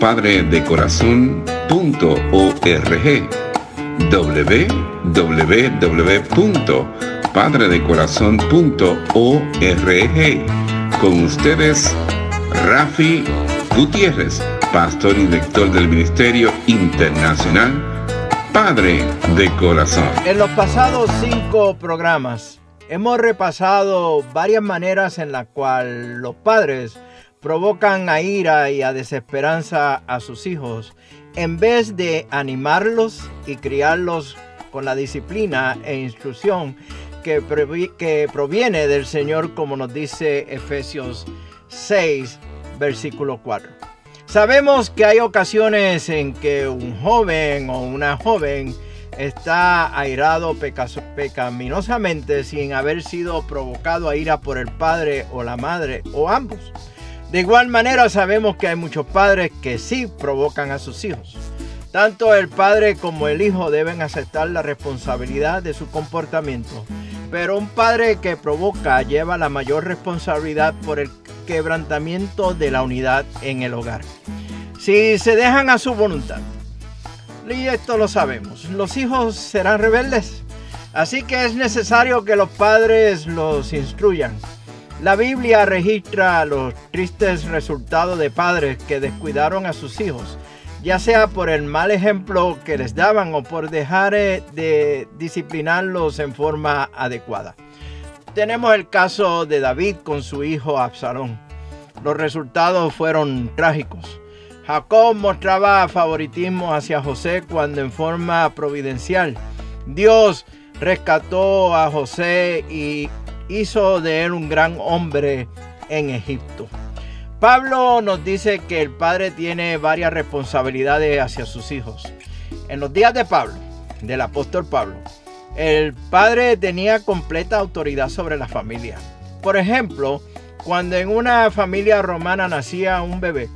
www.padredecorazon.org www.padredecorazon.org Con ustedes, Rafi Gutiérrez, pastor y director del Ministerio Internacional Padre de Corazón. En los pasados cinco programas Hemos repasado varias maneras en las cuales los padres provocan a ira y a desesperanza a sus hijos en vez de animarlos y criarlos con la disciplina e instrucción que, proviene del Señor como nos dice Efesios 6 versículo 4. Sabemos que hay ocasiones en que un joven o una joven está airado pecaminosamente sin haber sido provocado a ira por el padre o la madre o ambos. De igual manera sabemos que hay muchos padres que sí provocan a sus hijos. Tanto el padre como el hijo deben aceptar la responsabilidad de su comportamiento, pero un padre que provoca lleva la mayor responsabilidad por el quebrantamiento de la unidad en el hogar. Si se dejan a su voluntad, y esto lo sabemos. Los hijos serán rebeldes. Así que es necesario que los padres los instruyan. La Biblia registra los tristes resultados de padres que descuidaron a sus hijos, ya sea por el mal ejemplo que les daban o por dejar eh, de disciplinarlos en forma adecuada. Tenemos el caso de David con su hijo Absalón. Los resultados fueron trágicos. Jacob mostraba favoritismo hacia José cuando en forma providencial Dios rescató a José y hizo de él un gran hombre en Egipto. Pablo nos dice que el padre tiene varias responsabilidades hacia sus hijos. En los días de Pablo, del apóstol Pablo, el padre tenía completa autoridad sobre la familia. Por ejemplo, cuando en una familia romana nacía un bebé,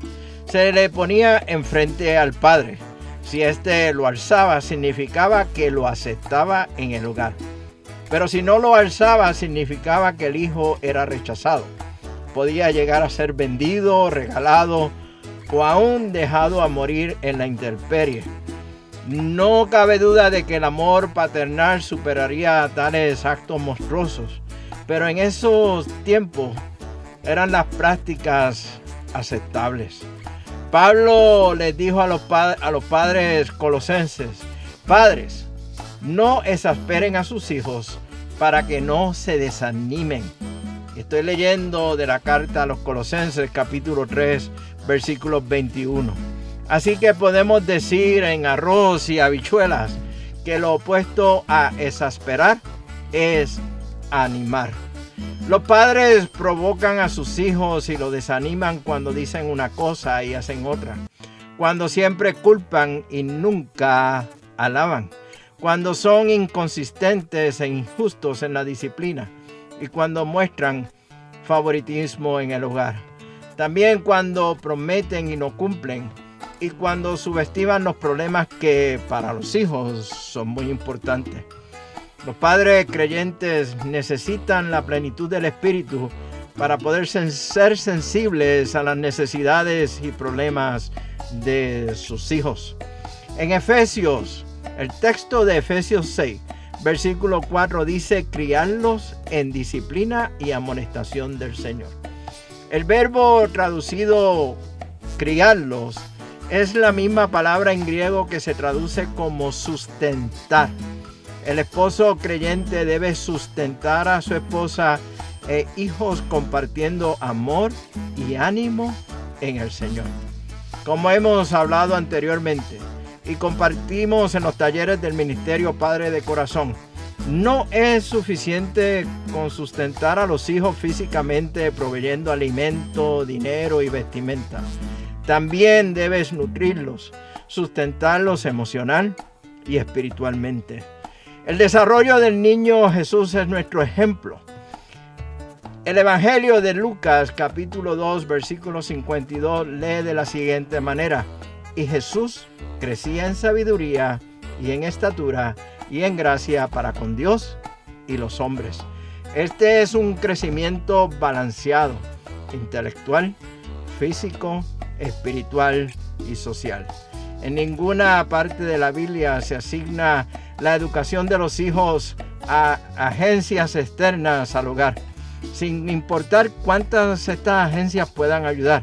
se le ponía enfrente al padre. Si éste lo alzaba, significaba que lo aceptaba en el hogar. Pero si no lo alzaba, significaba que el hijo era rechazado. Podía llegar a ser vendido, regalado o aún dejado a morir en la intemperie. No cabe duda de que el amor paternal superaría tales actos monstruosos, pero en esos tiempos eran las prácticas aceptables. Pablo les dijo a los, a los padres colosenses, padres, no exasperen a sus hijos para que no se desanimen. Estoy leyendo de la carta a los colosenses capítulo 3 versículos 21. Así que podemos decir en arroz y habichuelas que lo opuesto a exasperar es animar. Los padres provocan a sus hijos y los desaniman cuando dicen una cosa y hacen otra. Cuando siempre culpan y nunca alaban. Cuando son inconsistentes e injustos en la disciplina. Y cuando muestran favoritismo en el hogar. También cuando prometen y no cumplen. Y cuando subestiman los problemas que para los hijos son muy importantes. Los padres creyentes necesitan la plenitud del Espíritu para poder ser sensibles a las necesidades y problemas de sus hijos. En Efesios, el texto de Efesios 6, versículo 4 dice, criarlos en disciplina y amonestación del Señor. El verbo traducido criarlos es la misma palabra en griego que se traduce como sustentar. El esposo creyente debe sustentar a su esposa e hijos compartiendo amor y ánimo en el Señor. Como hemos hablado anteriormente y compartimos en los talleres del Ministerio Padre de Corazón, no es suficiente con sustentar a los hijos físicamente proveyendo alimento, dinero y vestimenta. También debes nutrirlos, sustentarlos emocional y espiritualmente. El desarrollo del niño Jesús es nuestro ejemplo. El Evangelio de Lucas capítulo 2 versículo 52 lee de la siguiente manera. Y Jesús crecía en sabiduría y en estatura y en gracia para con Dios y los hombres. Este es un crecimiento balanceado, intelectual, físico, espiritual y social. En ninguna parte de la Biblia se asigna la educación de los hijos a agencias externas al hogar, sin importar cuántas estas agencias puedan ayudar.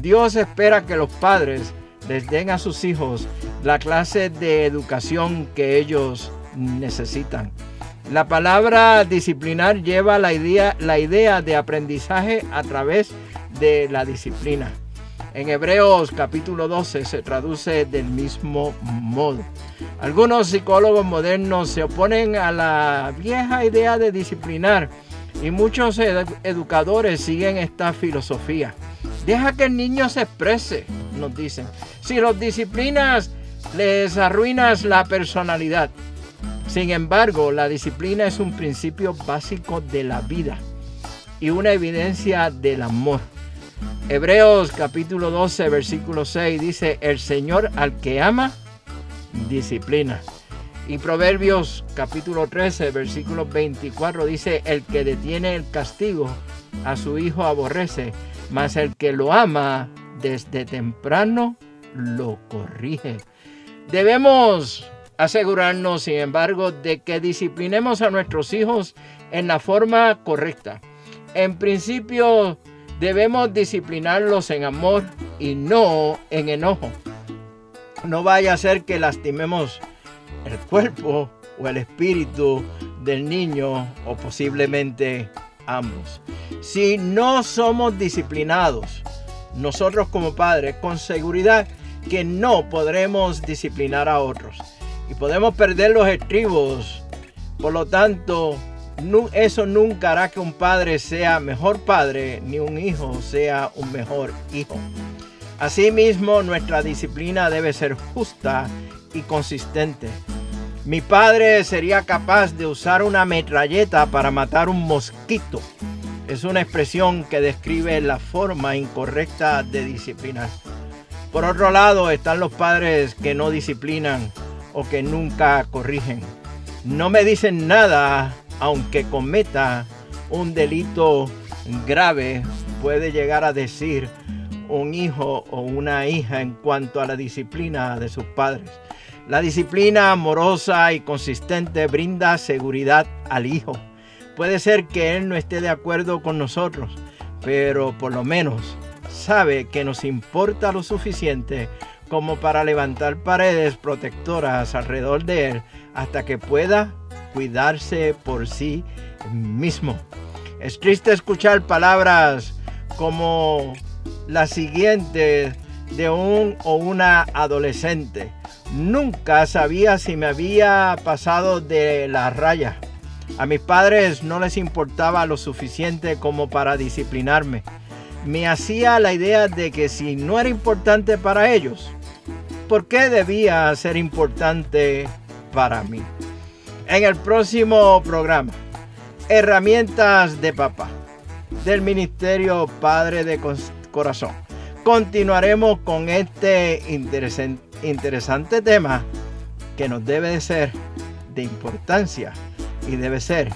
Dios espera que los padres les den a sus hijos la clase de educación que ellos necesitan. La palabra disciplinar lleva la idea, la idea de aprendizaje a través de la disciplina. En Hebreos capítulo 12 se traduce del mismo modo. Algunos psicólogos modernos se oponen a la vieja idea de disciplinar y muchos educadores siguen esta filosofía. Deja que el niño se exprese, nos dicen. Si los disciplinas, les arruinas la personalidad. Sin embargo, la disciplina es un principio básico de la vida y una evidencia del amor. Hebreos capítulo 12, versículo 6 dice, el Señor al que ama, disciplina. Y Proverbios capítulo 13, versículo 24 dice, el que detiene el castigo a su hijo aborrece, mas el que lo ama desde temprano lo corrige. Debemos asegurarnos, sin embargo, de que disciplinemos a nuestros hijos en la forma correcta. En principio, Debemos disciplinarlos en amor y no en enojo. No vaya a ser que lastimemos el cuerpo o el espíritu del niño o posiblemente ambos. Si no somos disciplinados, nosotros como padres, con seguridad que no podremos disciplinar a otros y podemos perder los estribos. Por lo tanto, eso nunca hará que un padre sea mejor padre, ni un hijo sea un mejor hijo. Asimismo, nuestra disciplina debe ser justa y consistente. Mi padre sería capaz de usar una metralleta para matar un mosquito. Es una expresión que describe la forma incorrecta de disciplinar. Por otro lado están los padres que no disciplinan o que nunca corrigen. No me dicen nada aunque cometa un delito grave, puede llegar a decir un hijo o una hija en cuanto a la disciplina de sus padres. La disciplina amorosa y consistente brinda seguridad al hijo. Puede ser que él no esté de acuerdo con nosotros, pero por lo menos sabe que nos importa lo suficiente como para levantar paredes protectoras alrededor de él hasta que pueda cuidarse por sí mismo. Es triste escuchar palabras como la siguiente de un o una adolescente. Nunca sabía si me había pasado de la raya. A mis padres no les importaba lo suficiente como para disciplinarme. Me hacía la idea de que si no era importante para ellos, ¿por qué debía ser importante para mí? en el próximo programa. Herramientas de papá del Ministerio Padre de Corazón. Continuaremos con este interesante tema que nos debe de ser de importancia y debe ser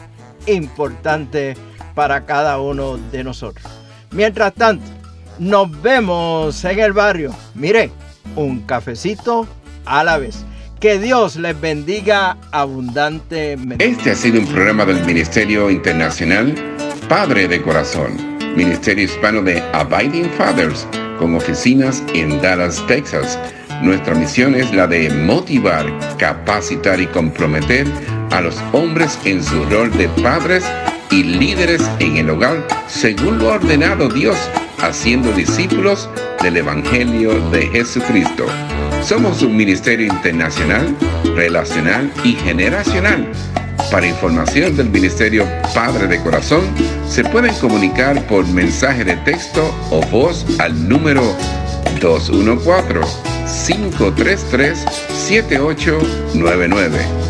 importante para cada uno de nosotros. Mientras tanto, nos vemos en el barrio. Mire, un cafecito a la vez. Que Dios les bendiga abundantemente. Este ha sido un programa del Ministerio Internacional Padre de Corazón, Ministerio Hispano de Abiding Fathers con oficinas en Dallas, Texas. Nuestra misión es la de motivar, capacitar y comprometer a los hombres en su rol de padres y líderes en el hogar según lo ordenado Dios, haciendo discípulos del Evangelio de Jesucristo. Somos un ministerio internacional, relacional y generacional. Para información del Ministerio Padre de Corazón, se pueden comunicar por mensaje de texto o voz al número 214-533-7899.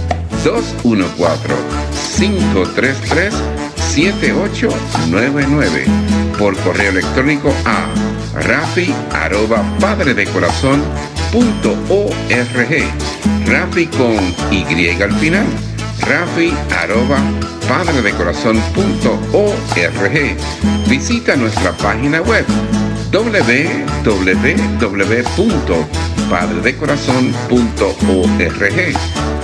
214-533-7899. Por correo electrónico a rafi arroba padre de corazón punto. Rafi con Y al final. Rafi padre de corazón. Visita nuestra página web www.padredecorazon.org